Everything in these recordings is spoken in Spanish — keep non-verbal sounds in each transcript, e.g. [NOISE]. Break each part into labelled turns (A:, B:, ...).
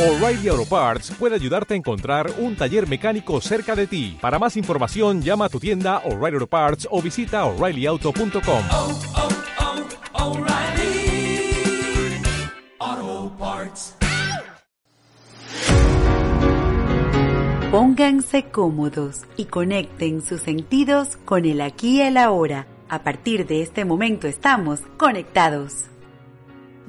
A: O'Reilly Auto Parts puede ayudarte a encontrar un taller mecánico cerca de ti. Para más información, llama a tu tienda O'Reilly Auto Parts o visita oreillyauto.com.
B: oh, oh, Parts.
C: Pónganse cómodos y conecten sus sentidos con el aquí y el ahora. A partir de este momento estamos conectados.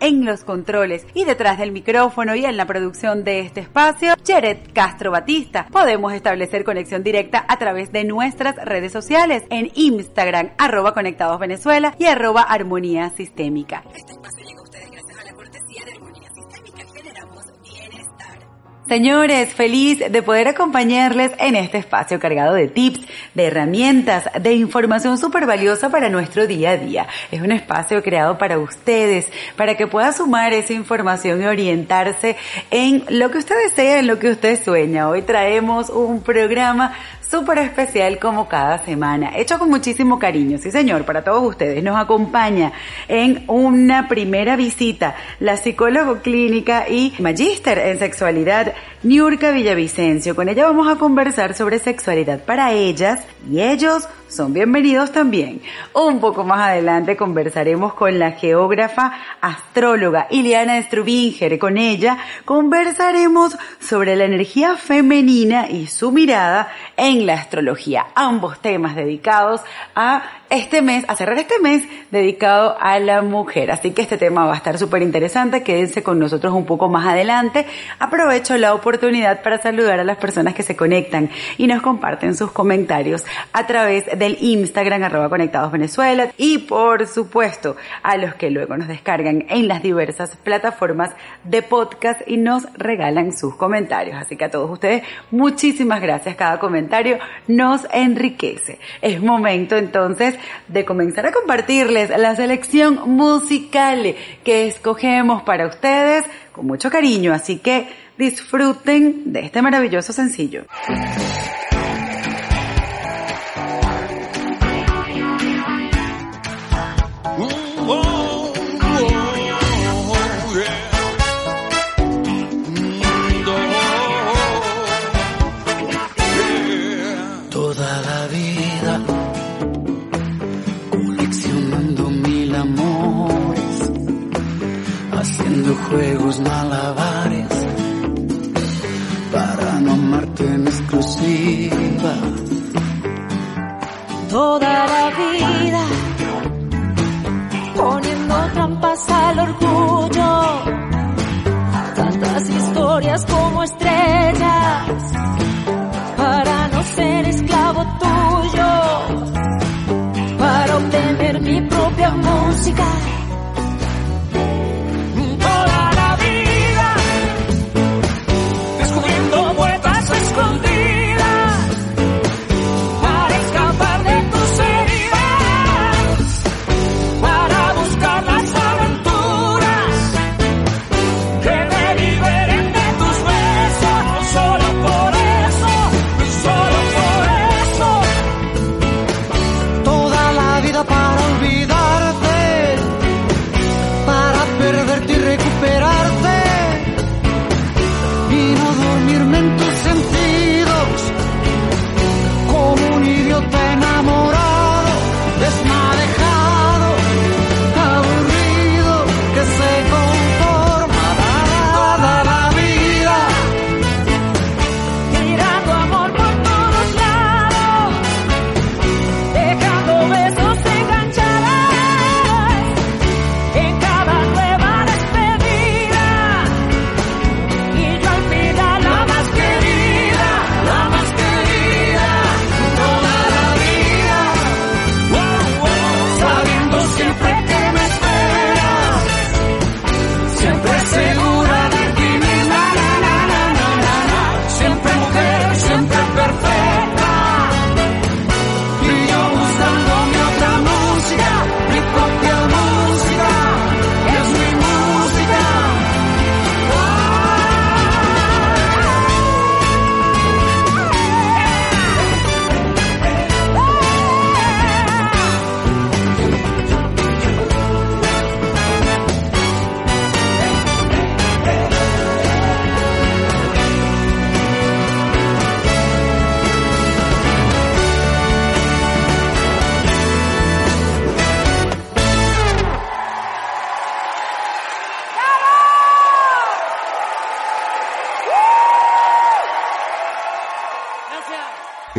C: En los controles y detrás del micrófono y en la producción de este espacio, Jared Castro Batista. Podemos establecer conexión directa a través de nuestras redes sociales en Instagram, arroba Conectados Venezuela y arroba Armonía Sistémica. Señores, feliz de poder acompañarles en este espacio cargado de tips, de herramientas, de información súper valiosa para nuestro día a día. Es un espacio creado para ustedes, para que pueda sumar esa información y orientarse en lo que usted desea, en lo que usted sueña. Hoy traemos un programa súper especial como cada semana, hecho con muchísimo cariño, sí señor, para todos ustedes. Nos acompaña en una primera visita la psicólogo clínica y magíster en sexualidad, Niurka Villavicencio. Con ella vamos a conversar sobre sexualidad para ellas y ellos son bienvenidos también. Un poco más adelante conversaremos con la geógrafa astróloga Iliana Strubinger. Con ella conversaremos sobre la energía femenina y su mirada en la astrología. Ambos temas dedicados a este mes, a cerrar este mes dedicado a la mujer. Así que este tema va a estar súper interesante. Quédense con nosotros un poco más adelante. Aprovecho la oportunidad para saludar a las personas que se conectan y nos comparten sus comentarios a través del Instagram arroba conectados Venezuela y por supuesto a los que luego nos descargan en las diversas plataformas de podcast y nos regalan sus comentarios. Así que a todos ustedes muchísimas gracias. Cada comentario nos enriquece. Es momento entonces de comenzar a compartirles la selección musical que escogemos para ustedes con mucho cariño. Así que disfruten de este maravilloso sencillo.
D: Juegos malabares para no amarte en exclusiva.
E: toda la vida, poniendo trampas al orgullo, tantas historias como estrellas, para no ser esclavo tuyo, para obtener mi propia música.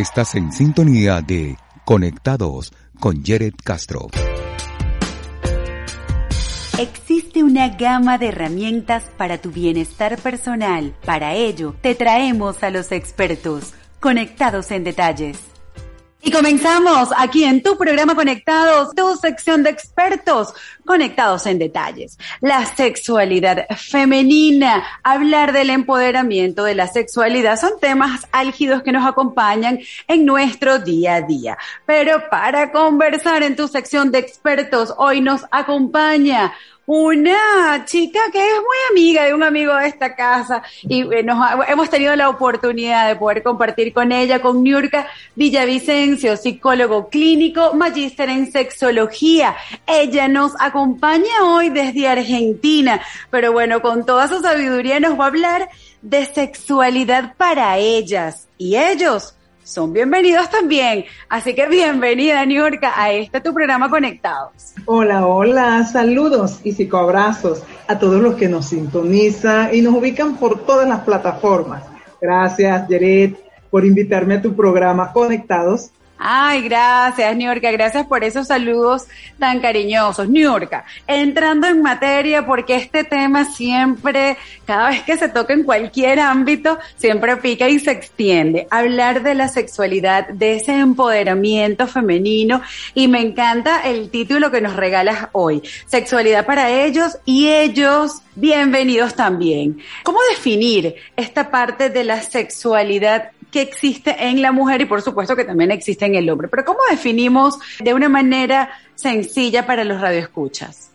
F: Estás en sintonía de Conectados con Jared Castro.
C: Existe una gama de herramientas para tu bienestar personal. Para ello, te traemos a los expertos, conectados en detalles. Y comenzamos aquí en tu programa Conectados, tu sección de expertos conectados en detalles. La sexualidad femenina, hablar del empoderamiento de la sexualidad son temas álgidos que nos acompañan en nuestro día a día. Pero para conversar en tu sección de expertos, hoy nos acompaña una chica que es muy amiga de un amigo de esta casa y eh, nos hemos tenido la oportunidad de poder compartir con ella, con Niurka Villavicencio, psicólogo clínico, magíster en sexología. Ella nos acompaña hoy desde Argentina, pero bueno, con toda su sabiduría nos va a hablar de sexualidad para ellas y ellos son bienvenidos también. Así que bienvenida, Niurka, a este tu programa Conectados.
G: Hola, hola, saludos y psicoabrazos a todos los que nos sintonizan y nos ubican por todas las plataformas. Gracias, Jared, por invitarme a tu programa Conectados
C: Ay, gracias, Niurka, gracias por esos saludos tan cariñosos. Niurka, entrando en materia, porque este tema siempre, cada vez que se toca en cualquier ámbito, siempre pica y se extiende. Hablar de la sexualidad, de ese empoderamiento femenino, y me encanta el título que nos regalas hoy. Sexualidad para ellos y ellos bienvenidos también. ¿Cómo definir esta parte de la sexualidad que existe en la mujer y por supuesto que también existe en el hombre. Pero ¿cómo definimos de una manera sencilla para los radioescuchas?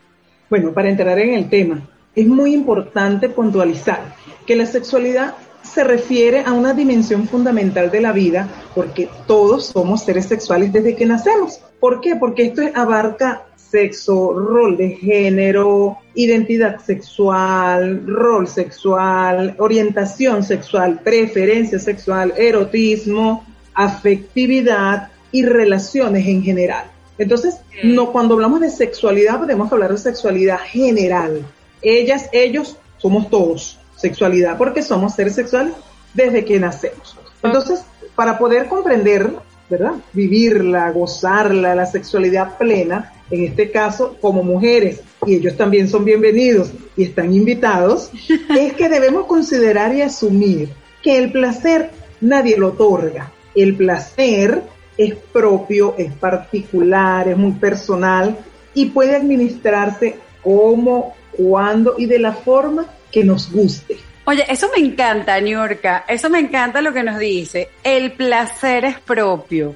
G: Bueno, para entrar en el tema, es muy importante puntualizar que la sexualidad se refiere a una dimensión fundamental de la vida porque todos somos seres sexuales desde que nacemos. ¿Por qué? Porque esto abarca sexo, rol de género, identidad sexual, rol sexual, orientación sexual, preferencia sexual, erotismo, afectividad y relaciones en general. Entonces, no, cuando hablamos de sexualidad podemos hablar de sexualidad general. Ellas, ellos, somos todos sexualidad porque somos seres sexuales desde que nacemos. Entonces, para poder comprender, ¿verdad? Vivirla, gozarla, la sexualidad plena, en este caso como mujeres, y ellos también son bienvenidos y están invitados, [LAUGHS] es que debemos considerar y asumir que el placer nadie lo otorga. El placer es propio, es particular, es muy personal y puede administrarse como, cuando y de la forma que nos guste.
C: Oye, eso me encanta, Niurka. Eso me encanta lo que nos dice. El placer es propio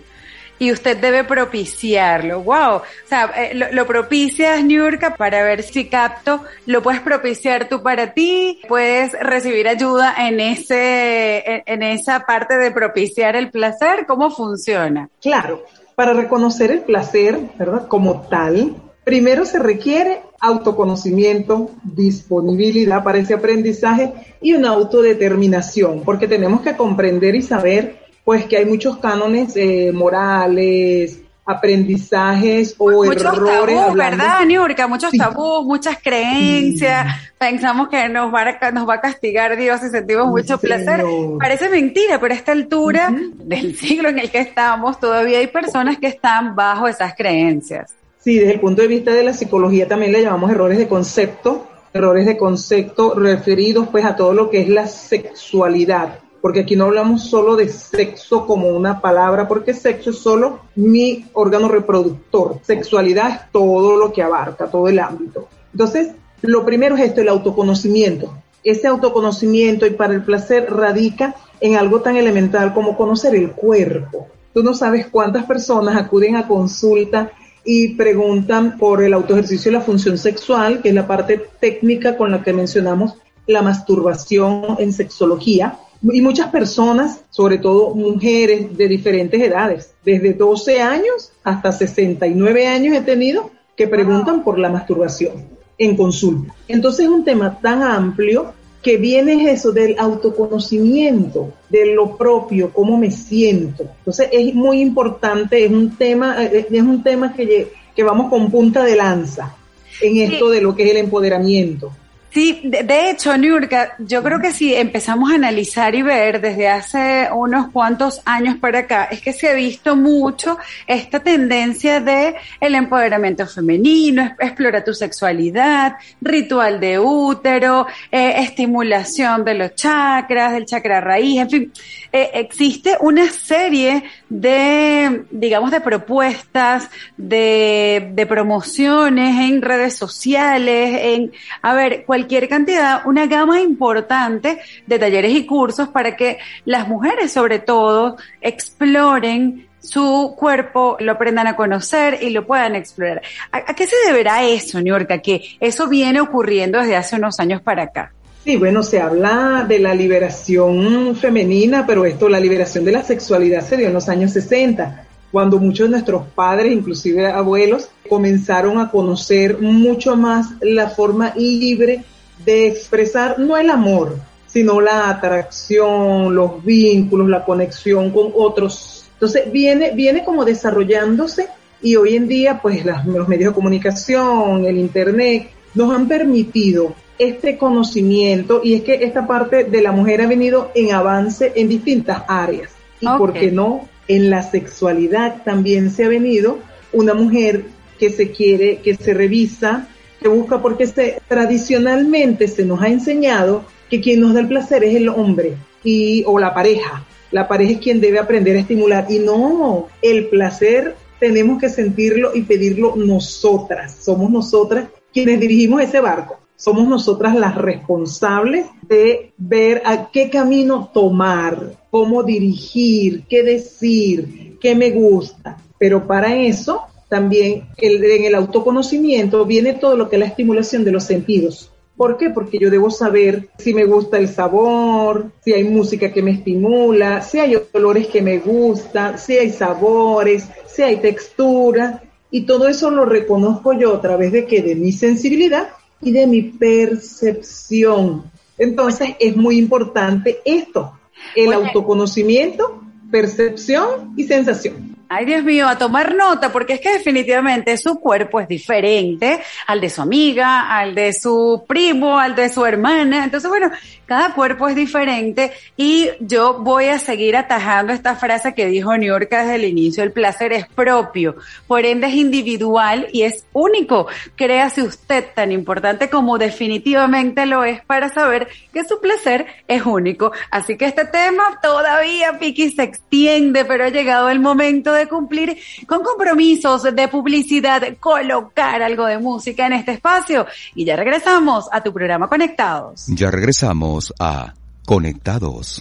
C: y usted debe propiciarlo. ¡Wow! O sea, eh, lo, propicias, Niurka, para ver si capto. Lo puedes propiciar tú para ti. Puedes recibir ayuda en ese, en, esa parte de propiciar el placer. ¿Cómo funciona?
G: Claro. Para reconocer el placer, ¿verdad? Como tal, primero se requiere autoconocimiento, disponibilidad para ese aprendizaje y una autodeterminación, porque tenemos que comprender y saber pues que hay muchos cánones eh, morales, aprendizajes o
C: muchos
G: errores.
C: Tabús, ¿verdad, Niurka? Muchos tabús, muchas creencias. Pensamos que nos va, a, nos va a castigar Dios y sentimos mucho placer. Parece mentira, pero a esta altura del [LAUGHS] siglo en el que estamos, todavía hay personas que están bajo esas creencias.
G: Sí, desde el punto de vista de la psicología también le llamamos errores de concepto, errores de concepto referidos pues a todo lo que es la sexualidad porque aquí no hablamos solo de sexo como una palabra, porque sexo es solo mi órgano reproductor. Sexualidad es todo lo que abarca, todo el ámbito. Entonces, lo primero es esto, el autoconocimiento. Ese autoconocimiento y para el placer radica en algo tan elemental como conocer el cuerpo. Tú no sabes cuántas personas acuden a consulta y preguntan por el autoejercicio y la función sexual, que es la parte técnica con la que mencionamos la masturbación en sexología, y muchas personas, sobre todo mujeres de diferentes edades, desde 12 años hasta 69 años he tenido que preguntan por la masturbación en consulta. Entonces es un tema tan amplio que viene eso del autoconocimiento, de lo propio, cómo me siento. Entonces es muy importante, es un tema, eh, es un tema que, que vamos con punta de lanza en esto de lo que es el empoderamiento.
C: Sí, de, hecho, Niurka, yo creo que si empezamos a analizar y ver desde hace unos cuantos años para acá, es que se ha visto mucho esta tendencia de el empoderamiento femenino, explora tu sexualidad, ritual de útero, eh, estimulación de los chakras, del chakra raíz, en fin, eh, existe una serie de, digamos, de propuestas, de, de promociones en redes sociales, en, a ver, cualquier cantidad, una gama importante de talleres y cursos para que las mujeres, sobre todo, exploren su cuerpo, lo aprendan a conocer y lo puedan explorar. ¿A, qué se deberá eso, Niorca? Que eso viene ocurriendo desde hace unos años para acá.
G: Sí, bueno, se habla de la liberación femenina, pero esto, la liberación de la sexualidad se dio en los años 60, cuando muchos de nuestros padres, inclusive abuelos, comenzaron a conocer mucho más la forma libre de expresar no el amor, sino la atracción, los vínculos, la conexión con otros. Entonces viene, viene como desarrollándose y hoy en día pues las- los medios de comunicación, el internet, nos han permitido este conocimiento y es que esta parte de la mujer ha venido en avance en distintas áreas. Y por qué no, en la sexualidad también se ha venido una mujer que se quiere, que se revisa, que busca, porque se, tradicionalmente se nos ha enseñado que quien nos da el placer es el hombre y, o la pareja. La pareja es quien debe aprender a estimular y no, el placer tenemos que sentirlo y pedirlo nosotras. Somos nosotras quienes dirigimos ese barco. Somos nosotras las responsables de ver a qué camino tomar, cómo dirigir, qué decir, qué me gusta. Pero para eso también el- en el autoconocimiento viene todo lo que es la estimulación de los sentidos. ¿Por qué? Porque yo debo saber si me gusta el sabor, si hay música que me estimula, si hay olores que me gustan, si hay sabores, si hay textura. Y todo eso lo reconozco yo a través de que de mi sensibilidad y de mi percepción. Entonces es muy importante esto, el autoconocimiento, percepción y sensación.
C: Ay, Dios mío, a tomar nota, porque es que definitivamente su cuerpo es diferente al de su amiga, al de su primo, al de su hermana. Entonces, bueno, cada cuerpo es diferente y yo voy a seguir atajando esta frase que dijo New York desde el inicio. El placer es propio, por ende es individual y es único. Créase usted tan importante como definitivamente lo es para saber que su placer es único. Así que este tema todavía, Piki, se extiende, pero ha llegado el momento de cumplir con compromisos de publicidad, colocar algo de música en este espacio. Y ya regresamos a tu programa Conectados.
F: Ya regresamos a Conectados.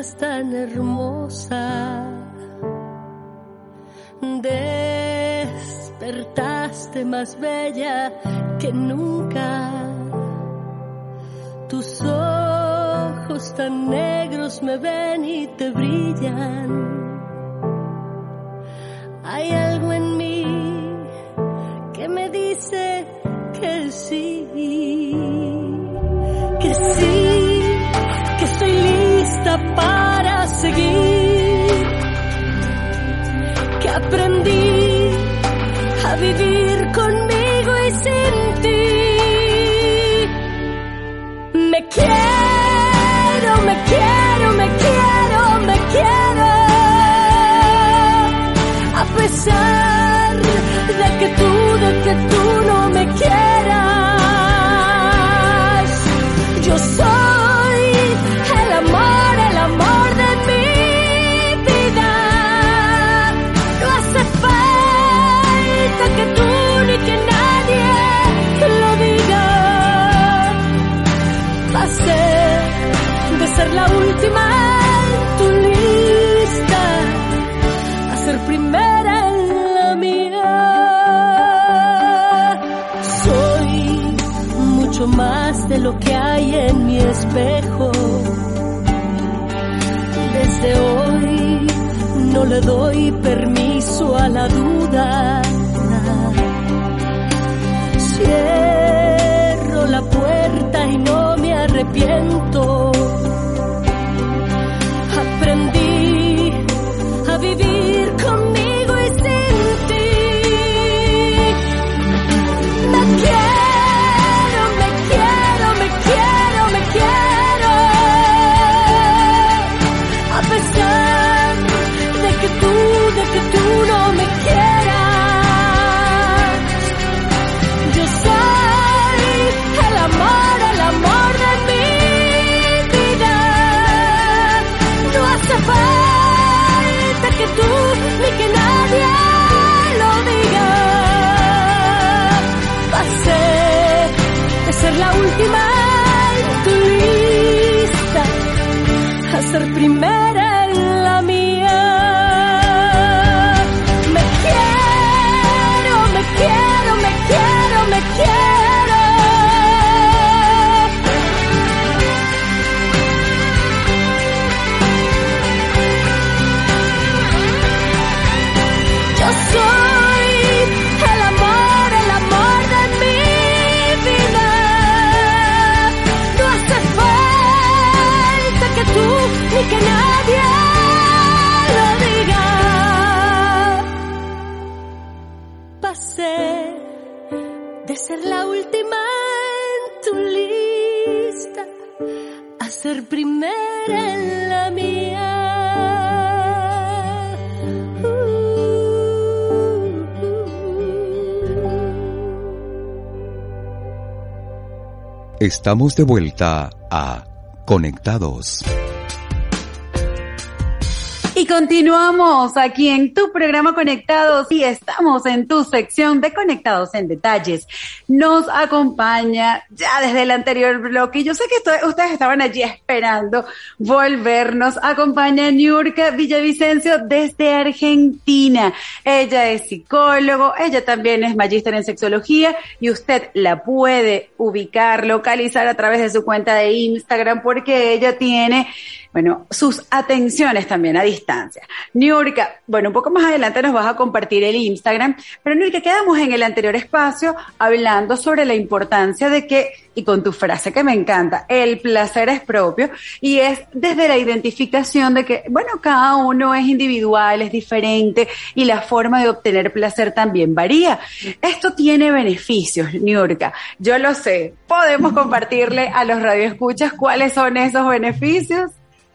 H: Tan hermosa. Despertaste más bella que nunca. Tus ojos tan negros me ven y te brillan. Hay algo en mí que me dice que sí que sí, que estoy para seguir, que aprendí a vivir conmigo y sin ti. Me quiero, me quiero, me quiero, me quiero, a pesar en mi espejo. Desde hoy no le doy permiso a la duda. Cierro la puerta y no me arrepiento.
F: Estamos de vuelta a Conectados.
C: Y continuamos aquí en tu programa Conectados y estamos en tu sección de Conectados en Detalles. Nos acompaña ya desde el anterior bloque. Yo sé que ustedes estaban allí esperando volvernos. Acompaña Niurka Villavicencio desde Argentina. Ella es psicólogo, ella también es magíster en sexología y usted la puede ubicar, localizar a través de su cuenta de Instagram porque ella tiene bueno, sus atenciones también a distancia. Niurka, bueno, un poco más adelante nos vas a compartir el Instagram, pero Niurka, quedamos en el anterior espacio hablando sobre la importancia de que, y con tu frase que me encanta, el placer es propio, y es desde la identificación de que, bueno, cada uno es individual, es diferente, y la forma de obtener placer también varía. Esto tiene beneficios, Niurka. Yo lo sé. Podemos compartirle a los radioescuchas cuáles son esos beneficios.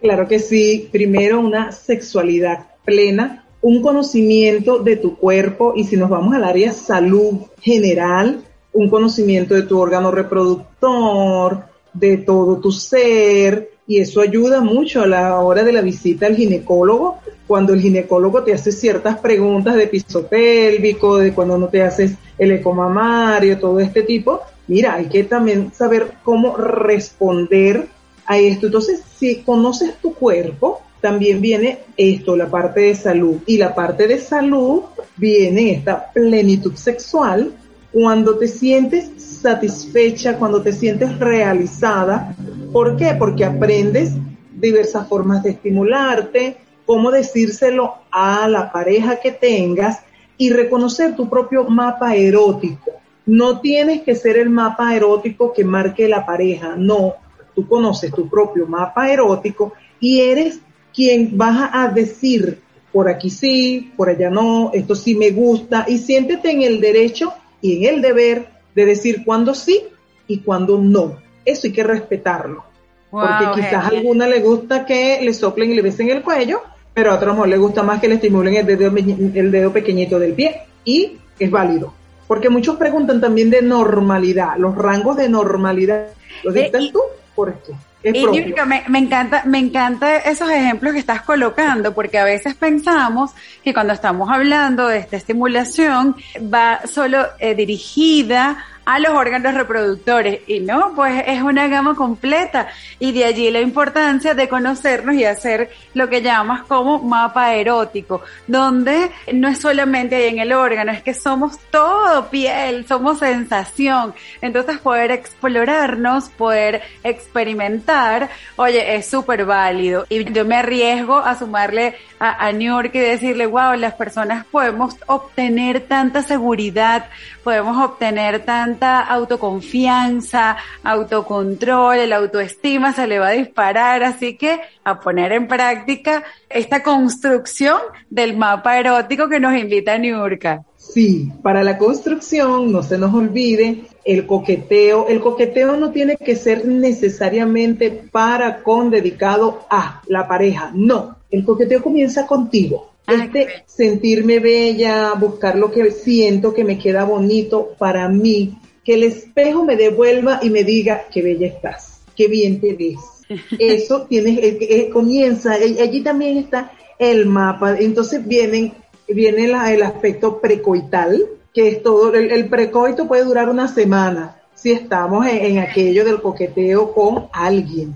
G: Claro que sí. Primero, una sexualidad plena, un conocimiento de tu cuerpo y si nos vamos al área salud general, un conocimiento de tu órgano reproductor, de todo tu ser y eso ayuda mucho a la hora de la visita al ginecólogo, cuando el ginecólogo te hace ciertas preguntas de piso pélvico, de cuando no te haces el ecomamario, todo este tipo. Mira, hay que también saber cómo responder a esto. Entonces, si conoces tu cuerpo, también viene esto, la parte de salud. Y la parte de salud viene esta plenitud sexual cuando te sientes satisfecha, cuando te sientes realizada. ¿Por qué? Porque aprendes diversas formas de estimularte, cómo decírselo a la pareja que tengas y reconocer tu propio mapa erótico. No tienes que ser el mapa erótico que marque la pareja, no. Tú conoces tu propio mapa erótico y eres quien vas a decir, por aquí sí, por allá no, esto sí me gusta, y siéntete en el derecho y en el deber de decir cuándo sí y cuándo no. Eso hay que respetarlo. porque quizás a alguna le gusta que le soplen y le besen el cuello, pero a otro mejor le gusta más que le estimulen el dedo, el dedo pequeñito del pie. Y es válido. Porque muchos preguntan también de normalidad, los rangos de normalidad. ¿Los
C: Eh,
G: dictas tú? ¿Por qué? Es
C: Y. Niurka, me, me encanta, me encanta esos ejemplos que estás colocando, porque a veces pensamos que cuando estamos hablando de esta estimulación va solo eh, dirigida a los órganos reproductores. Y no, pues es una gama completa. Y de allí la importancia de conocernos y hacer lo que llamas como mapa erótico, donde no es solamente ahí en el órgano, es que somos todo piel, somos sensación. Entonces poder explorarnos, poder experimentar, oye, es súper válido. Y yo me arriesgo a sumarle a, a New York y decirle, wow, las personas podemos obtener tanta seguridad, podemos obtener tanta autoconfianza, autocontrol, el autoestima se le va a disparar, así que a poner en práctica esta construcción del mapa erótico que nos invita Niurka.
G: Sí, para la construcción, no se nos olvide, el coqueteo, el coqueteo no tiene que ser necesariamente para con dedicado a la pareja, no, el coqueteo comienza contigo. Este sentirme bella, buscar lo que siento que me queda bonito para mí, que el espejo me devuelva y me diga qué bella estás, qué bien te ves. [LAUGHS] Eso tiene, eh, eh, comienza, eh, allí también está el mapa, entonces vienen, viene la- el aspecto precoital, que es todo, el, el precoito puede durar una semana si estamos en, en aquello del coqueteo con alguien,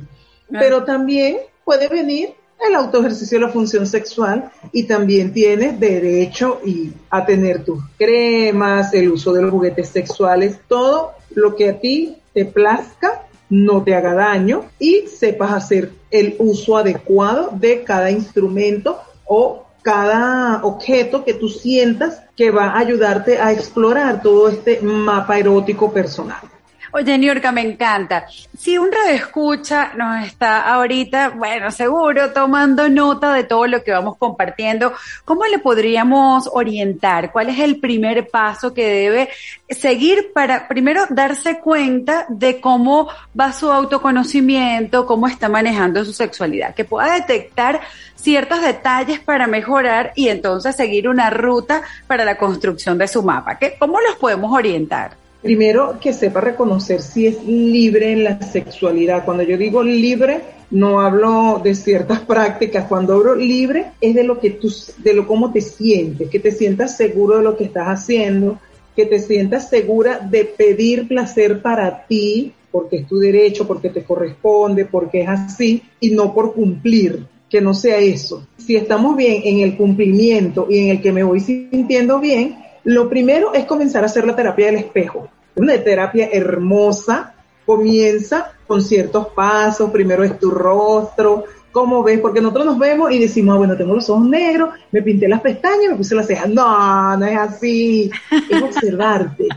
G: pero también puede venir el autoejercicio de la función sexual y también tienes derecho y a tener tus cremas, el uso de los juguetes sexuales, todo lo que a ti te plazca, no te haga daño y sepas hacer el uso adecuado de cada instrumento o cada objeto que tú sientas que va a ayudarte a explorar todo este mapa erótico personal.
C: Oye, Niurka, me encanta. Si un radio escucha nos está ahorita, bueno, seguro tomando nota de todo lo que vamos compartiendo, ¿cómo le podríamos orientar? ¿Cuál es el primer paso que debe seguir para primero darse cuenta de cómo va su autoconocimiento, cómo está manejando su sexualidad? Que pueda detectar ciertos detalles para mejorar y entonces seguir una ruta para la construcción de su mapa. ¿Qué, ¿Cómo los podemos orientar?
G: Primero, que sepa reconocer si es libre en la sexualidad. Cuando yo digo libre, no hablo de ciertas [LAUGHS] prácticas. Cuando hablo libre, es de lo que tú, de lo cómo te sientes, que te sientas seguro de lo que estás haciendo, que te sientas segura de pedir placer para ti, porque es tu derecho, porque te corresponde, porque es así, y no por cumplir que no sea eso. Si estamos bien en el cumplimiento y en el que me voy sintiendo bien, lo primero es comenzar a hacer la terapia del espejo. Una terapia hermosa, comienza con ciertos pasos, primero es tu rostro, cómo ves, porque nosotros nos vemos y decimos, ah, bueno, tengo los ojos negros, me pinté las pestañas, me puse las cejas. No, no es así, [LAUGHS] es observarte,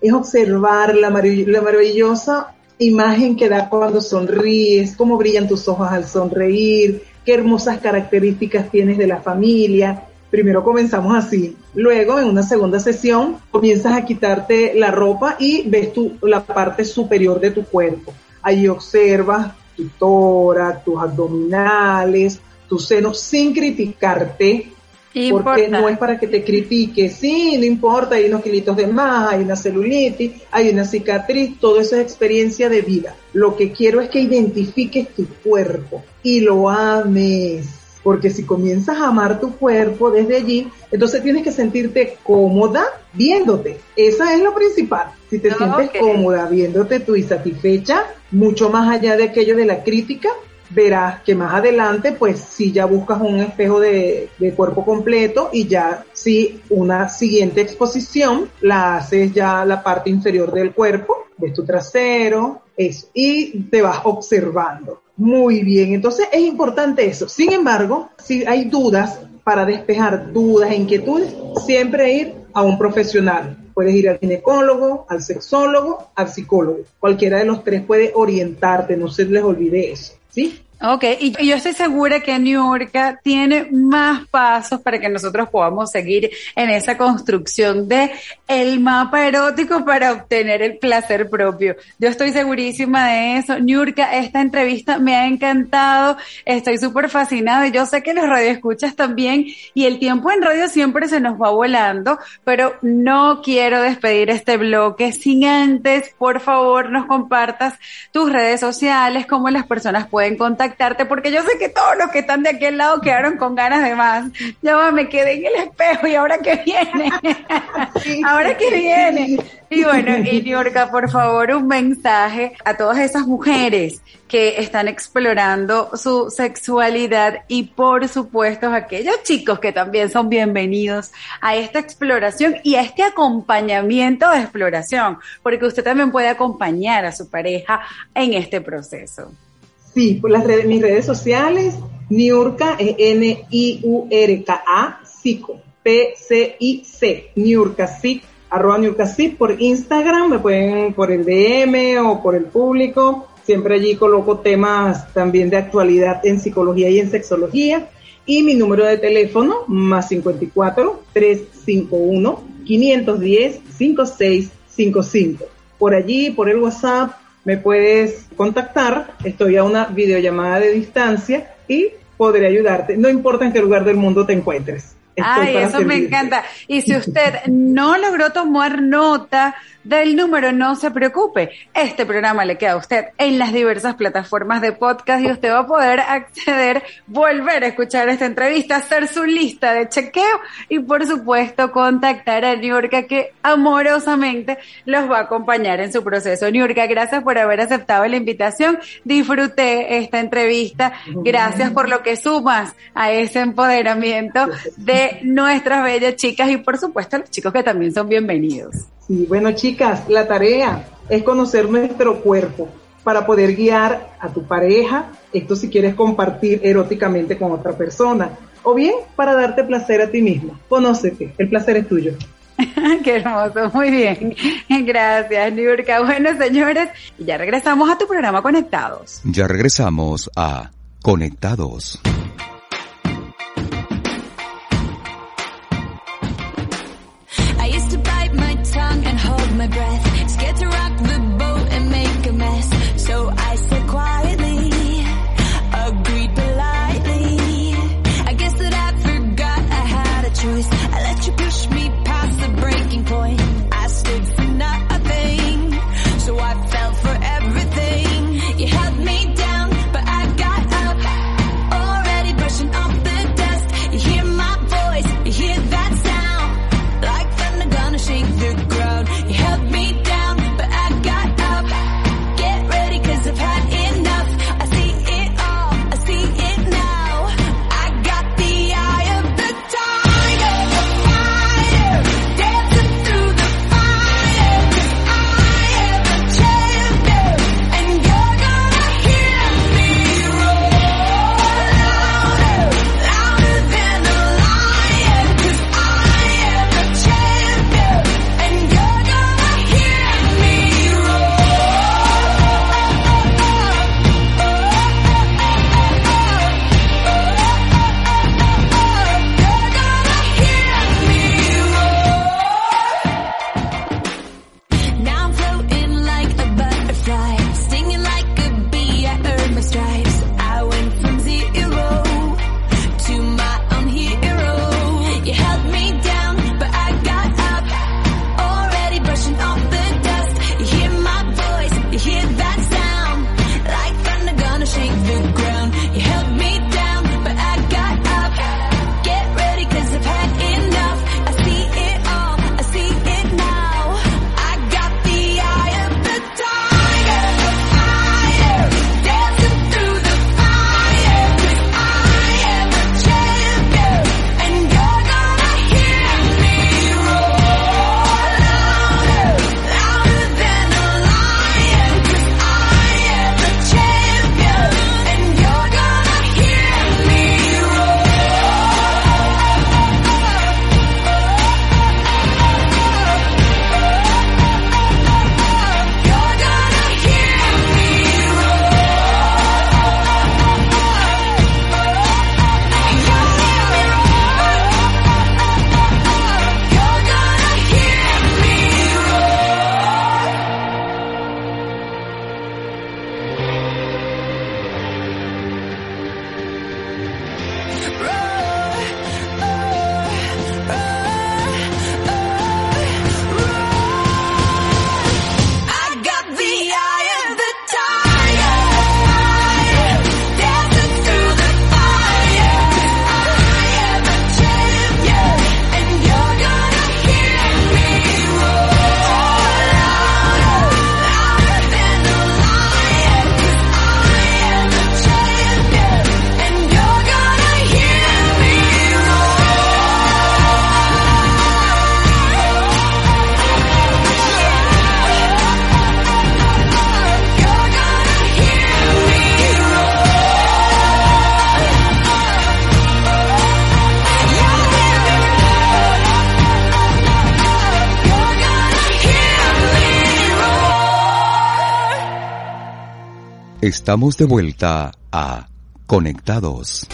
G: es observar la, marav la maravillosa imagen que da cuando sonríes, cómo brillan tus ojos al sonreír, qué hermosas características tienes de la familia. Primero comenzamos así. Luego, en una segunda sesión, comienzas a quitarte la ropa y ves tu, la parte superior de tu cuerpo. Ahí observas tu tórax, tus abdominales, tus senos, sin criticarte, porque no es para que te critiques. Sí, no importa, hay unos kilitos de más, hay una celulitis, hay una cicatriz, todo eso es experiencia de vida. Lo que quiero es que identifiques tu cuerpo y lo ames. Porque si comienzas a amar tu cuerpo desde allí, entonces tienes que sentirte cómoda viéndote. Esa es lo principal. Si te sientes
C: Okay.
G: cómoda viéndote tú y satisfecha, mucho más allá de aquello de la crítica, verás que más adelante, pues si ya buscas un espejo de, de cuerpo completo y ya si una siguiente exposición la haces ya la parte inferior del cuerpo, ves tu trasero, eso, y te vas observando. Muy bien, entonces es importante eso. Sin embargo, si hay dudas, para despejar dudas, inquietudes, siempre ir a un profesional. Puedes ir al ginecólogo, al sexólogo, al psicólogo. Cualquiera de los tres puede orientarte, no se les olvide eso. ¿Sí?
C: Ok, y yo estoy segura que Niurka tiene más pasos para que nosotros podamos seguir en esa construcción de el mapa erótico para obtener el placer propio. Yo estoy segurísima de eso. Niurka, esta entrevista me ha encantado, estoy súper fascinada yo sé que los radioescuchas también y el tiempo en radio siempre se nos va volando, pero no quiero despedir este bloque sin antes, por favor, nos compartas tus redes sociales, cómo las personas pueden contactarte contactarte, porque yo sé que todos los que están de aquel lado quedaron con ganas de más. Ya me quedé en el espejo y ahora que viene. [LAUGHS] ahora que viene. Y bueno, y Niurka, por favor, un mensaje a todas esas mujeres que están explorando su sexualidad y por supuesto a aquellos chicos que también son bienvenidos a esta exploración y a este acompañamiento de exploración, porque usted también puede acompañar a su pareja en este proceso.
G: Sí, por las redes, mis redes sociales, Niurka, N-I-U-R-K-A, Psico, P-C-I-C, Niurka, Psico arroba Newcasip por Instagram, me pueden por el DM o por el público. Siempre allí coloco temas también de actualidad en psicología y en sexología. Y mi número de teléfono, más 54 351 510 5655. Por allí, por el WhatsApp, me puedes contactar. Estoy a una videollamada de distancia y podré ayudarte. No importa en qué lugar del mundo te encuentres.
C: Ay, eso me encanta. Y si [LAUGHS] usted no logró tomar nota del número, no se preocupe. Este programa le queda a usted en las diversas plataformas de podcast y usted va a poder acceder, volver a escuchar esta entrevista, hacer su lista de chequeo y por supuesto contactar a Niurka que amorosamente los va a acompañar en su proceso. Niurka, gracias por haber aceptado la invitación. Disfruté esta entrevista. Gracias por lo que sumas a ese empoderamiento de nuestras bellas chicas y por supuesto a los chicos que también son bienvenidos.
G: Sí, bueno, chicas, la tarea es conocer nuestro cuerpo para poder guiar a tu pareja, esto si quieres compartir eróticamente con otra persona, o bien para darte placer a ti mismo. Conócete, el placer es tuyo. [LAUGHS]
C: Qué hermoso, muy bien. Gracias, Niurka. Bueno, señores, ya regresamos a tu programa Conectados.
F: Ya regresamos a Conectados. Estamos de vuelta a Conectados.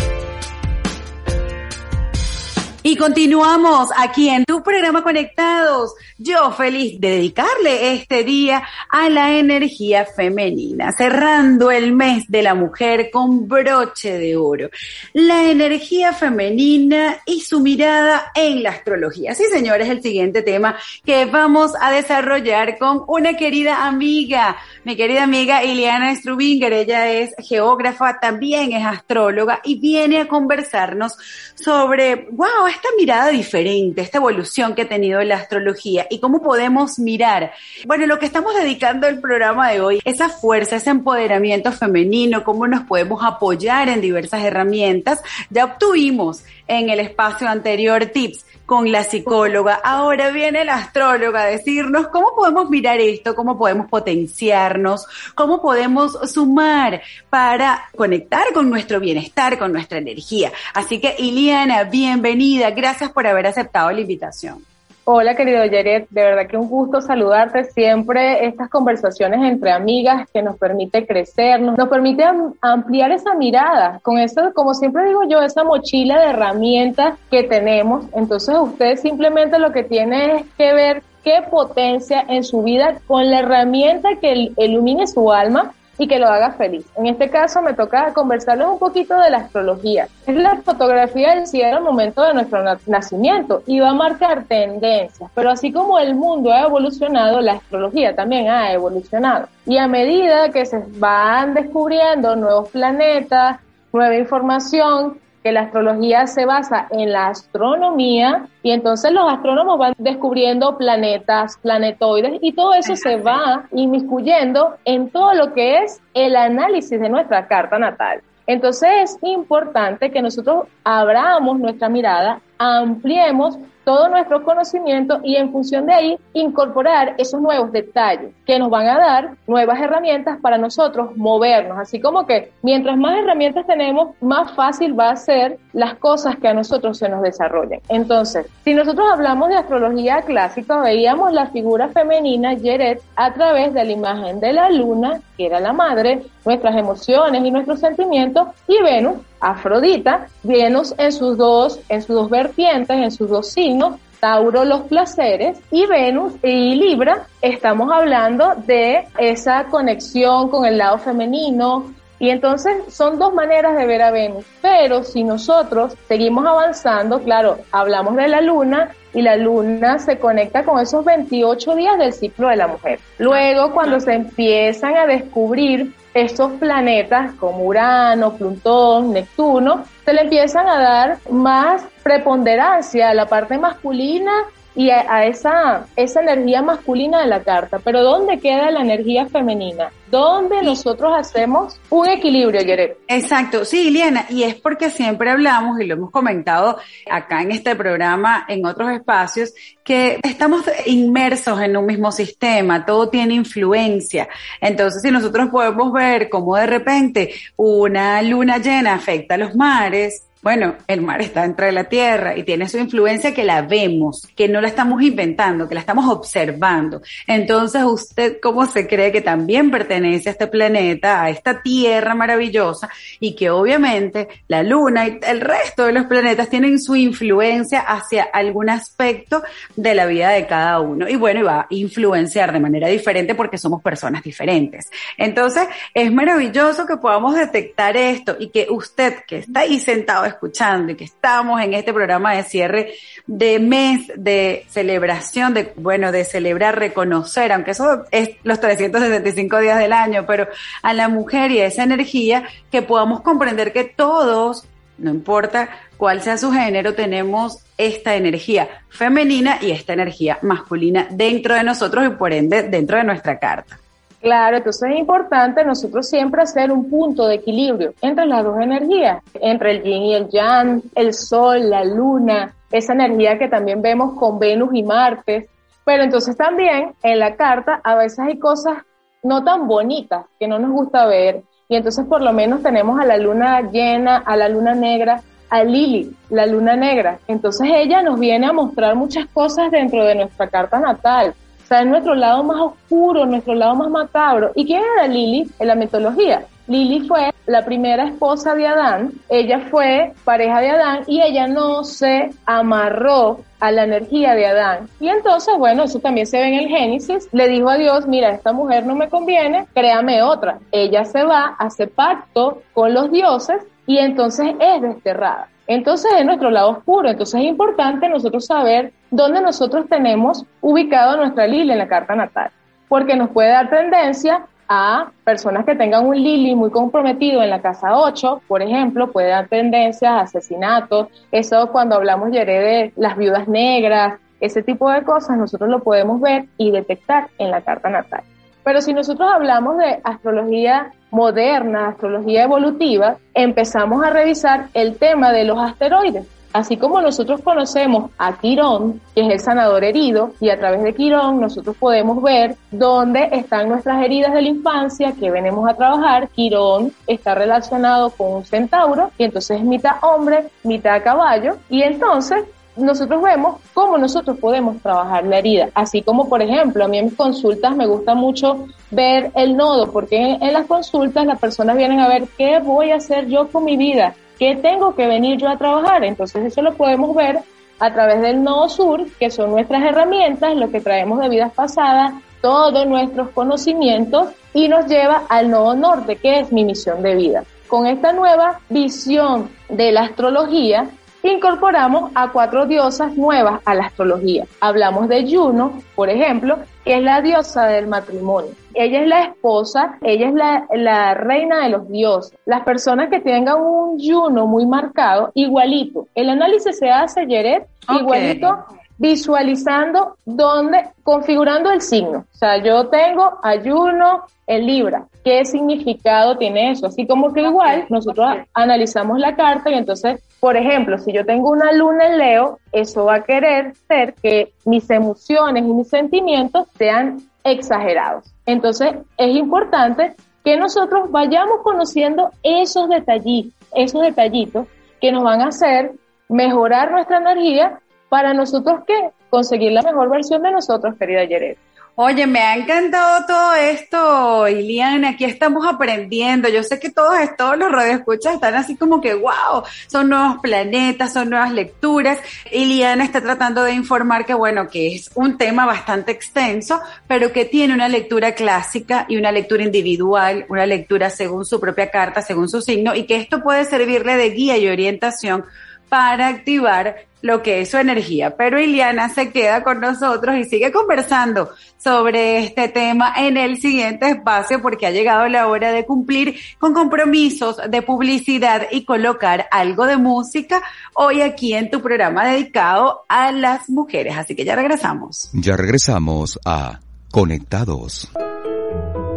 C: Y continuamos aquí en tu programa Conectados. Yo feliz de dedicarle este día a la energía femenina, cerrando el mes de la mujer con broche de oro. La energía femenina y su mirada en la astrología. Sí, señores, el siguiente tema que vamos a desarrollar con una querida amiga, mi querida amiga Ileana Strubinger. Ella es geógrafa, también es astróloga y viene a conversarnos sobre, wow, esta mirada diferente, esta evolución que ha tenido la astrología y cómo podemos mirar. Bueno, lo que estamos dedicando el programa de hoy, esa fuerza, ese empoderamiento femenino, cómo nos podemos apoyar en diversas herramientas. Ya obtuvimos en el espacio anterior tips con la psicóloga. Ahora viene la astróloga a decirnos cómo podemos mirar esto, cómo podemos potenciarnos, cómo podemos sumar para conectar con nuestro bienestar, con nuestra energía. Así que, Iliana, bienvenida. Gracias por haber aceptado la invitación.
I: Hola querido Yeret, de verdad que un gusto saludarte siempre, estas conversaciones entre amigas que nos permite crecer, nos, nos permite ampliar esa mirada, con eso, como siempre digo yo, esa mochila de herramientas que tenemos, entonces usted simplemente lo que tiene es que ver qué potencia en su vida con la herramienta que ilumine su alma y que lo haga feliz. En este caso me toca conversarles un poquito de la astrología. Es la fotografía del cielo al momento de nuestro nacimiento y va a marcar tendencias. Pero así como el mundo ha evolucionado, la astrología también ha evolucionado. Y a medida que se van descubriendo nuevos planetas, nueva información, que la astrología se basa en la astronomía y entonces los astrónomos van descubriendo planetas, planetoides y todo eso se va inmiscuyendo en todo lo que es el análisis de nuestra carta natal. Entonces es importante que nosotros abramos nuestra mirada, ampliemos todo nuestro conocimiento y en función de ahí incorporar esos nuevos detalles que nos van a dar nuevas herramientas para nosotros movernos. Así como que mientras más herramientas tenemos, más fácil va a ser las cosas que a nosotros se nos desarrollen. Entonces, si nosotros hablamos de astrología clásica, veíamos la figura femenina Yeret a través de la imagen de la luna, que era la madre, nuestras emociones y nuestros sentimientos, y Venus, Afrodita, Venus en sus dos, en sus dos vertientes, en sus dos signos, Tauro los placeres y Venus y Libra, estamos hablando de esa conexión con el lado femenino. Y entonces son dos maneras de ver a Venus, pero si nosotros seguimos avanzando, claro, hablamos de la luna y la luna se conecta con esos 28 días del ciclo de la mujer. Luego, cuando se empiezan a descubrir estos planetas como Urano, Plutón, Neptuno, se le empiezan a dar más preponderancia a la parte masculina y a, esa, esa energía masculina de la carta. Pero ¿dónde queda la energía femenina? ¿Dónde nosotros hacemos un equilibrio, Yeret?
C: Exacto, sí, Iliana, y es porque siempre hablamos y lo hemos comentado acá en este programa, en otros espacios, que estamos inmersos en un mismo sistema, todo tiene influencia. Entonces, si nosotros podemos ver cómo de repente una luna llena afecta a los mares, bueno, el mar está dentro de la Tierra y tiene su influencia que la vemos, que no la estamos inventando, que la estamos observando. Entonces, ¿usted cómo se cree que también pertenece a este planeta, a esta Tierra maravillosa y que obviamente la Luna y el resto de los planetas tienen su influencia hacia algún aspecto de la vida de cada uno? Y bueno, y va a influenciar de manera diferente porque somos personas diferentes. Entonces, es maravilloso que podamos detectar esto y que usted que está ahí sentado escuchando y que estamos en este programa de cierre de mes de celebración, de, bueno, de celebrar, reconocer, aunque eso es los 365 días del año, pero a la mujer y a esa energía que podamos comprender que todos, no importa cuál sea su género, tenemos esta energía femenina y esta energía masculina dentro de nosotros y por ende dentro de nuestra carta.
I: Claro, entonces es importante nosotros siempre hacer un punto de equilibrio entre las dos energías, entre el yin y el yang, el sol, la luna, esa energía que también vemos con Venus y Marte. Pero entonces también en la carta a veces hay cosas no tan bonitas que no nos gusta ver y entonces por lo menos tenemos a la luna llena, a la luna negra, a Lili, la luna negra. Entonces ella nos viene a mostrar muchas cosas dentro de nuestra carta natal o sea, es nuestro lado más oscuro, nuestro lado más macabro. ¿Y quién era Lili en la mitología? Lili fue la primera esposa de Adán, ella fue pareja de Adán y ella no se amarró a la energía de Adán. Y entonces, bueno, eso también se ve en el Génesis. Le dijo a Dios, mira, esta mujer no me conviene, créame otra. Ella se va, hace pacto con los dioses y entonces es desterrada. Entonces es nuestro lado oscuro. Entonces es importante nosotros saber dónde nosotros tenemos ubicado nuestra Lili en la carta natal, porque nos puede dar tendencia a personas que tengan un Lili muy comprometido en la casa 8, por ejemplo, puede dar tendencia a asesinatos. Eso cuando hablamos, de las viudas negras, ese tipo de cosas, nosotros lo podemos ver y detectar en la carta natal. Pero si nosotros hablamos de astrología moderna, astrología evolutiva, empezamos a revisar el tema de los asteroides. Así como nosotros conocemos a Quirón, que es el sanador herido, y a través de Quirón nosotros podemos ver dónde están nuestras heridas de la infancia que venimos a trabajar. Quirón está relacionado con un centauro, y entonces es mitad hombre, mitad caballo, y entonces nosotros vemos cómo nosotros podemos trabajar la herida. Así como, por ejemplo, a mí en mis consultas me gusta mucho ver el nodo, porque en, en, las consultas las personas vienen a ver qué voy a hacer yo con mi vida, qué tengo que venir yo a trabajar. Entonces eso lo podemos ver a través del nodo sur, que son nuestras herramientas, lo que traemos de vidas pasadas, todos nuestros conocimientos y nos lleva al nodo norte, que es mi misión de vida. Con esta nueva visión de la astrología, incorporamos a cuatro diosas nuevas a la astrología. Hablamos de Juno, por ejemplo, que es la diosa del matrimonio. Ella es la esposa, ella es la, la reina de los dioses. Las personas que tengan un Juno muy marcado, igualito. El análisis se hace, Yeret, okay. igualito visualizando dónde, configurando el signo. O sea, yo tengo ayuno en Libra. ¿Qué significado tiene eso? Así como que igual nosotros analizamos la carta y entonces, por ejemplo, si yo tengo una luna en Leo, eso va a querer ser que mis emociones y mis sentimientos sean exagerados. Entonces, es importante que nosotros vayamos conociendo esos detallitos, esos detallitos que nos van a hacer mejorar nuestra energía para nosotros qué? Conseguir la mejor versión de nosotros, querida Yeret.
C: Oye, me ha encantado todo esto, Iliana. Aquí estamos aprendiendo. Yo sé que todos, todos los radioescuchas están así como que, wow, son nuevos planetas, son nuevas lecturas. Iliana está tratando de informar que, bueno, que es un tema bastante extenso, pero que tiene una lectura clásica y una lectura individual, una lectura según su propia carta, según su signo, y que esto puede servirle de guía y orientación para activar lo que es su energía. Pero Iliana se queda con nosotros y sigue conversando sobre este tema en el siguiente espacio porque ha llegado la hora de cumplir con compromisos de publicidad y colocar algo de música hoy aquí en tu programa dedicado a las mujeres. Así que ya regresamos.
F: Ya regresamos a Conectados.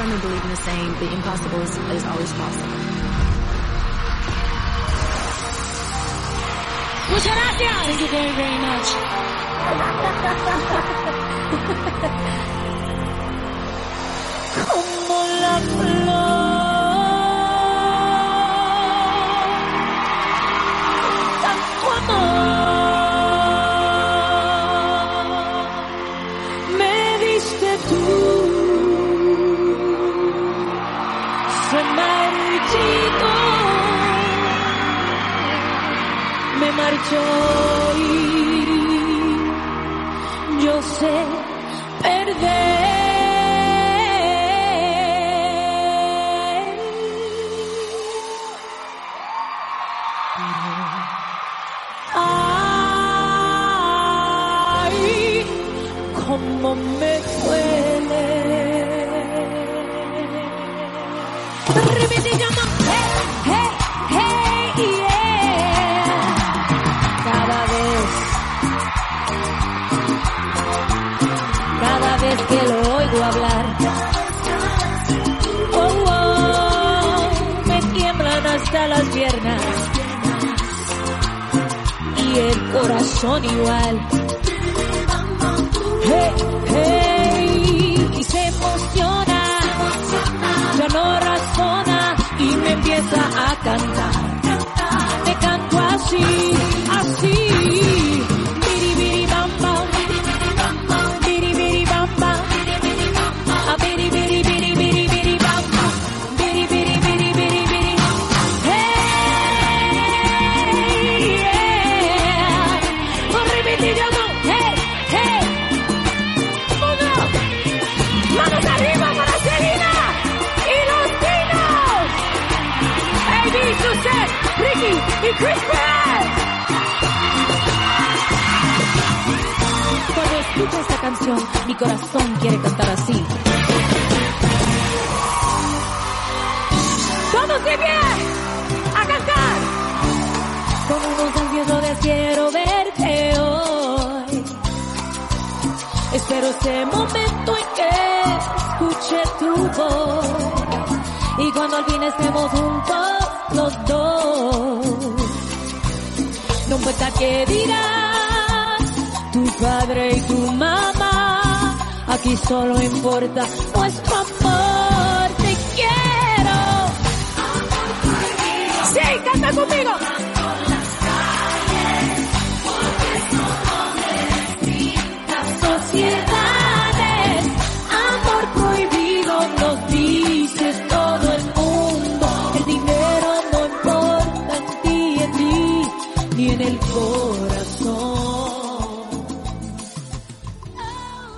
J: Firmly believe in the saying, the impossible is, is always possible.
H: Muchas gracias. Thank you very, very much. [LAUGHS] Como la me marchó y yo sé perder.
K: Espero ese momento en que escuche tu voz. Y cuando al fin estemos juntos los dos. No importa qué dirán tu padre y tu mamá. Aquí solo importa nuestro amor.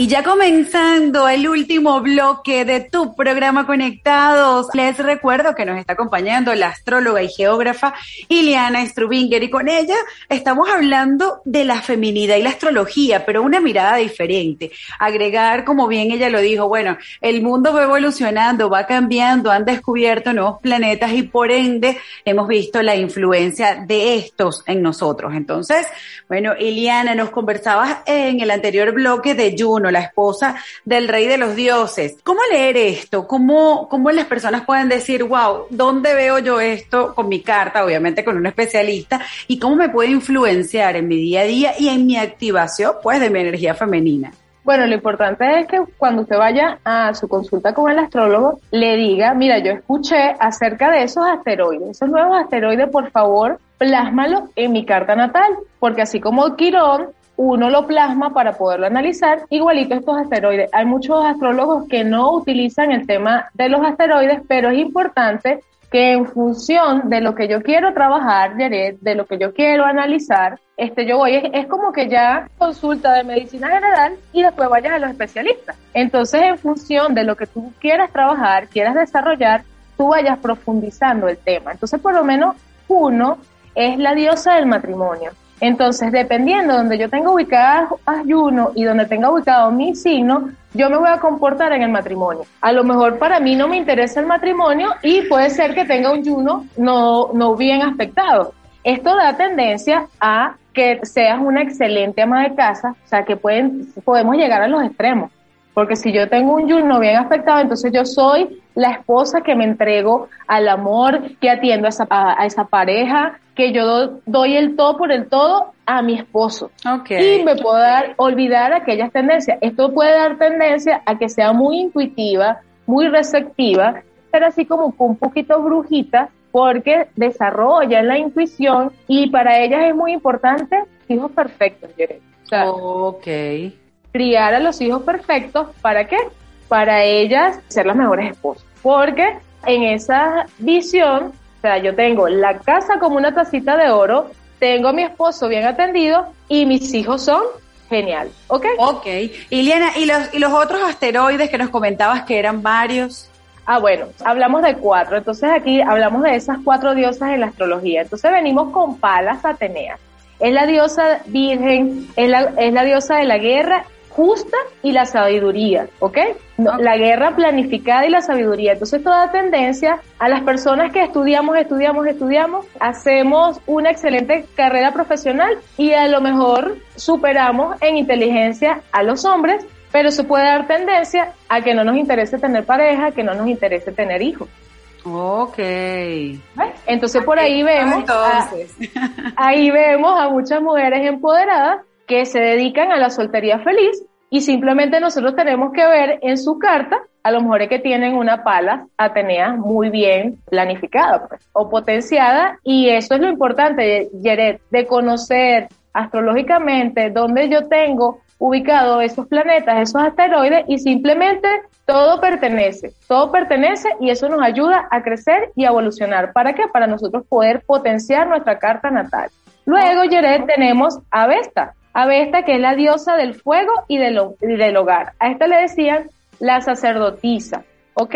C: Y ya comenzando el último bloque de tu programa Conectados, les recuerdo que nos está acompañando la astróloga y geógrafa Ileana Strubinger y con ella estamos hablando de la feminidad y la astrología, pero una mirada diferente. Agregar, como bien ella lo dijo, bueno, el mundo va evolucionando, va cambiando, han descubierto nuevos planetas y por ende hemos visto la influencia de estos en nosotros. Entonces, bueno, Ileana, nos conversabas en el anterior bloque de Juno, la esposa del rey de los dioses. ¿Cómo leer esto? ¿Cómo, cómo las personas pueden decir, wow, ¿dónde veo yo esto con mi carta? Obviamente con un especialista. ¿Y cómo me puede influenciar en mi día a día y en mi activación, pues, de mi energía femenina?
I: Bueno, lo importante es que cuando usted vaya a su consulta con el astrólogo, le diga, mira, yo escuché acerca de esos asteroides, esos nuevos asteroides, por favor, plásmalo en mi carta natal, porque así como Quirón, uno lo plasma para poderlo analizar, igualito estos asteroides. Hay muchos astrólogos que no utilizan el tema de los asteroides, pero es importante que en función de lo que yo quiero trabajar, de lo que yo quiero analizar, este, yo voy, es, es, como que ya consulta de medicina general y después vayas a los especialistas. Entonces, en función de lo que tú quieras trabajar, quieras desarrollar, tú vayas profundizando el tema. Entonces, por lo menos uno es la diosa del matrimonio. Entonces, dependiendo de donde yo tenga ubicada a Juno y donde tenga ubicado mi signo, yo me voy a comportar en el matrimonio. A lo mejor para mí no me interesa el matrimonio y puede ser que tenga un Juno no, no bien aspectado. Esto da tendencia a que seas una excelente ama de casa, o sea, que pueden, podemos llegar a los extremos. Porque si yo tengo un Juno bien afectado, entonces yo soy la esposa que me entrego al amor, que atiendo a esa, a esa pareja, que yo do, doy el todo por el todo a mi esposo.
C: Okay.
I: Y me puedo dar, olvidar aquellas tendencias. Esto puede dar tendencia a que sea muy intuitiva, muy receptiva, pero así como un poquito brujita, porque desarrolla la intuición y para ellas es muy importante hijos perfectos. O sea,
C: ok.
I: Criar a los hijos perfectos, ¿para qué? Para ellas ser las mejores esposas. Porque en esa visión, o sea, yo tengo la casa como una tacita de oro, tengo a mi esposo bien atendido y mis hijos son genial, ¿ok?
C: Ok. Iliana, ¿y los, ¿y los otros asteroides que nos comentabas que eran varios?
I: Ah, bueno, hablamos de cuatro. Entonces aquí hablamos de esas cuatro diosas en la astrología. Entonces venimos con Palas Atenea. Es la diosa virgen, es la, es la diosa de la guerra justa y la sabiduría, ¿ok? No, La guerra planificada y la sabiduría. Entonces toda tendencia a las personas que estudiamos, estudiamos, estudiamos, hacemos una excelente carrera profesional y a lo mejor superamos en inteligencia a los hombres, pero se puede dar tendencia a que no nos interese tener pareja, que no nos interese tener hijos.
C: Ok.
I: Entonces por ahí vemos, a- [LAUGHS] ahí vemos a muchas mujeres empoderadas que se dedican a la soltería feliz y simplemente nosotros tenemos que ver en su carta a lo mejor es que tienen una pala Atenea muy bien planificada pues, o potenciada y eso es lo importante, Yeret, de conocer astrológicamente dónde yo tengo ubicado esos planetas, esos asteroides y simplemente todo pertenece, todo pertenece y eso nos ayuda a crecer y evolucionar. ¿Para qué? Para nosotros poder potenciar nuestra carta natal. Luego, Yeret, tenemos a Vesta. A Vesta, que es la diosa del fuego y del, ho- y del hogar. A esta le decían la sacerdotisa, ¿ok?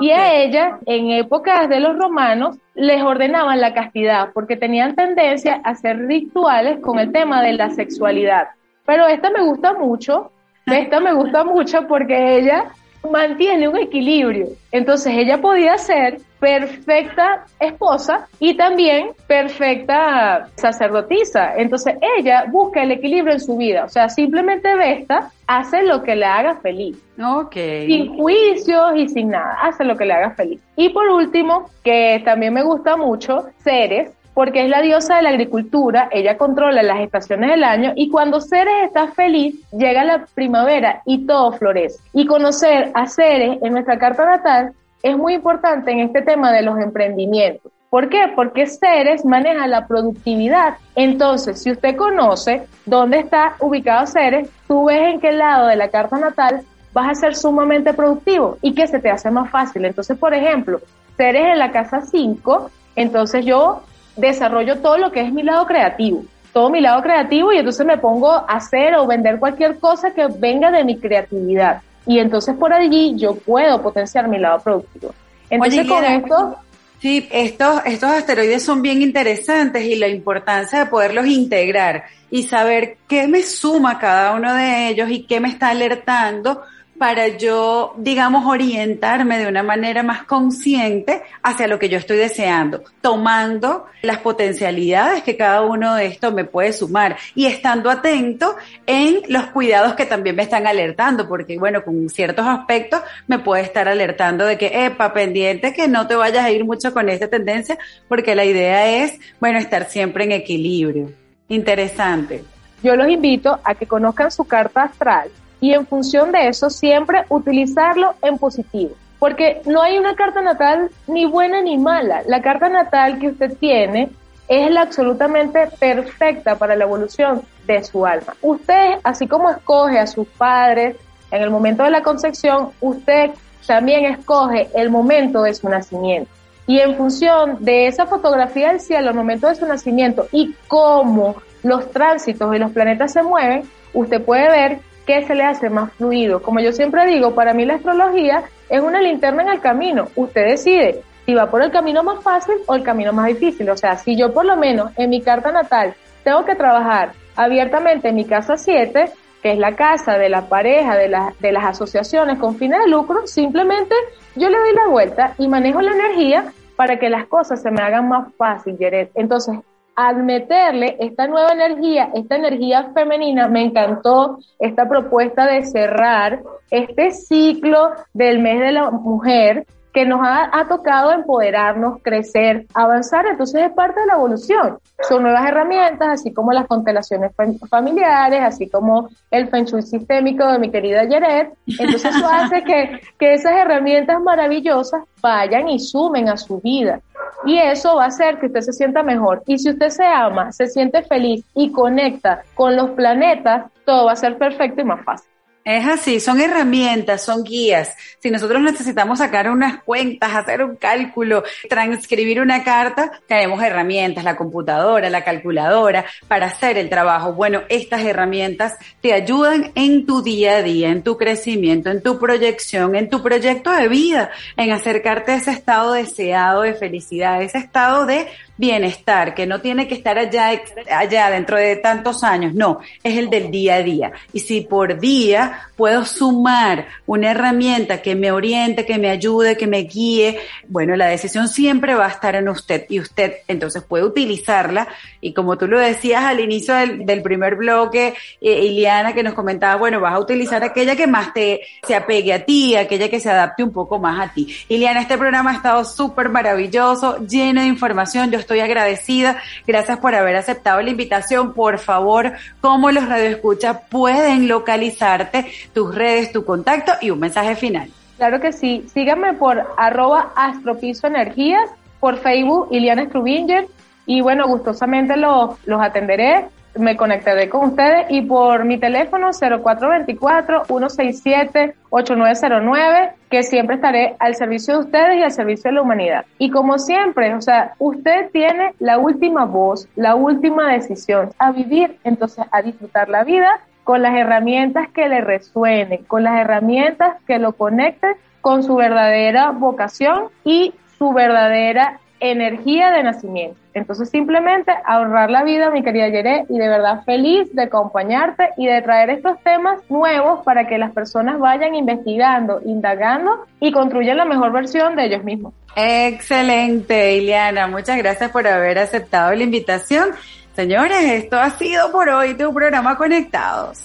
I: Y a ella, en épocas de los romanos, les ordenaban la castidad porque tenían tendencia a hacer rituales con el tema de la sexualidad. Pero esta me gusta mucho, esta me gusta mucho porque ella mantiene un equilibrio. Entonces ella podía ser perfecta esposa y también perfecta sacerdotisa. Entonces ella busca el equilibrio en su vida. O sea, simplemente Vesta hace lo que le haga feliz.
C: Ok.
I: Sin juicios y sin nada. Hace lo que le haga feliz. Y por último, que también me gusta mucho, Ceres, porque es la diosa de la agricultura, ella controla las estaciones del año y cuando Ceres está feliz, llega la primavera y todo florece. Y conocer a Ceres en nuestra carta natal es muy importante en este tema de los emprendimientos. ¿Por qué? Porque Ceres maneja la productividad. Entonces, si usted conoce dónde está ubicado Ceres, tú ves en qué lado de la carta natal vas a ser sumamente productivo y que se te hace más fácil. Entonces, por ejemplo, Ceres en la casa 5, entonces yo desarrollo todo lo que es mi lado creativo, todo mi lado creativo y entonces me pongo a hacer o vender cualquier cosa que venga de mi creatividad. Y entonces por allí yo puedo potenciar mi lado productivo. Entonces
C: Oye,
I: con esto...
C: Sí, estos, estos asteroides son bien interesantes y la importancia de poderlos integrar y saber qué me suma cada uno de ellos y qué me está alertando para yo, digamos, orientarme de una manera más consciente hacia lo que yo estoy deseando, tomando las potencialidades que cada uno de estos me puede sumar y estando atento en los cuidados que también me están alertando, porque bueno, con ciertos aspectos me puede estar alertando de que, epa, pendiente que no te vayas a ir mucho con esta tendencia, porque la idea es, bueno, estar siempre en equilibrio. Interesante.
I: yo los invito a que conozcan su carta astral y en función de eso siempre utilizarlo en positivo. Porque no hay una carta natal ni buena ni mala. La carta natal que usted tiene es la absolutamente perfecta para la evolución de su alma. Usted, así como escoge a sus padres en el momento de la concepción, usted también escoge el momento de su nacimiento. Y en función de esa fotografía del cielo al momento de su nacimiento y cómo los tránsitos y los planetas se mueven, usted puede ver qué se le hace más fluido. Como yo siempre digo, para mí la astrología es una linterna en el camino. Usted decide si va por el camino más fácil o el camino más difícil. O sea, si yo por lo menos en mi carta natal tengo que trabajar abiertamente en mi casa 7, que es la casa de la pareja, de, de las asociaciones con fines de lucro, simplemente yo le doy la vuelta y manejo la energía para que las cosas se me hagan más fácil, Yeret. Entonces, al meterle esta nueva energía, esta energía femenina, me encantó esta propuesta de cerrar este ciclo del mes de la mujer que nos ha, ha tocado empoderarnos, crecer, avanzar, entonces es parte de la evolución. Son nuevas herramientas, así como las constelaciones fam- familiares, así como el feng shui sistémico de mi querida Yeret. Entonces eso [LAUGHS] hace que, que esas herramientas maravillosas vayan y sumen a su vida. Y eso va a hacer que usted se sienta mejor. Y si usted se ama, se siente feliz y conecta con los planetas, todo va a ser perfecto y más fácil.
C: Es así, son herramientas, son guías. Si nosotros necesitamos sacar unas cuentas, hacer un cálculo, transcribir una carta, tenemos herramientas, la computadora, la calculadora, para hacer el trabajo. Bueno, estas herramientas te ayudan en tu día a día, en tu crecimiento, en tu proyección, en tu proyecto de vida, en acercarte a ese estado deseado de felicidad, ese estado de bienestar, que no tiene que estar allá, allá dentro de tantos años, no, es el del día a día. Y si por día puedo sumar una herramienta que me oriente, que me ayude, que me guíe, bueno, la decisión siempre va a estar en usted y usted entonces puede utilizarla. Y como tú lo decías al inicio del, primer bloque, eh, Iliana, que nos comentaba, bueno, vas a utilizar aquella que más te se apegue a ti, aquella que se adapte un poco más a ti. Iliana, este programa ha estado súper maravilloso, lleno de información. Yo estoy agradecida. Gracias por haber aceptado la invitación. Por favor, ¿cómo los radioescuchas pueden localizarte? Tus redes, tu contacto y un mensaje final.
I: Claro que sí. Síganme por arroba astropiso energías, por Facebook Iliana Strubinger y bueno, gustosamente los, los atenderé me conectaré con ustedes y por mi teléfono 0424-167-8909, que siempre estaré al servicio de ustedes y al servicio de la humanidad. Y como siempre, o sea, usted tiene la última voz, la última decisión a vivir, entonces a disfrutar la vida con las herramientas que le resuenen, con las herramientas que lo conecten con su verdadera vocación y su verdadera energía de nacimiento. Entonces simplemente ahorrar la vida, mi querida Yere, y de verdad feliz de acompañarte y de traer estos temas nuevos para que las personas vayan investigando, indagando y construyan la mejor versión de ellos mismos.
C: Excelente, Ileana. Muchas gracias por haber aceptado la invitación. Señores, esto ha sido por hoy tu programa Conectados.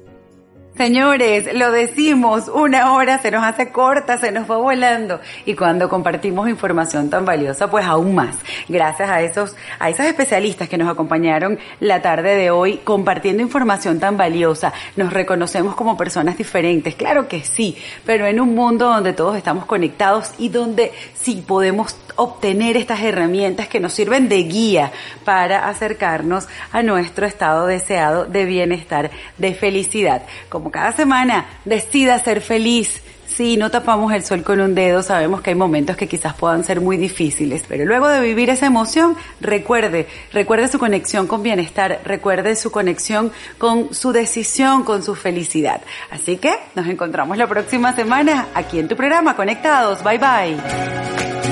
C: Señores, lo decimos, una hora se nos hace corta, se nos va volando. Y cuando compartimos información tan valiosa, pues aún más. Gracias a esos, a esos especialistas que nos acompañaron la tarde de hoy compartiendo información tan valiosa. Nos reconocemos como personas diferentes, claro que sí, pero en un mundo donde todos estamos conectados y donde sí podemos obtener estas herramientas que nos sirven de guía para acercarnos a nuestro estado deseado de bienestar, de felicidad. Como cada semana, decida ser feliz. Si no tapamos el sol con un dedo, sabemos que hay momentos que quizás puedan ser muy difíciles, pero luego de vivir esa emoción, recuerde, recuerde su conexión con bienestar, recuerde su conexión con su decisión, con su felicidad. Así que nos encontramos la próxima semana aquí en tu programa Conectados. Bye bye.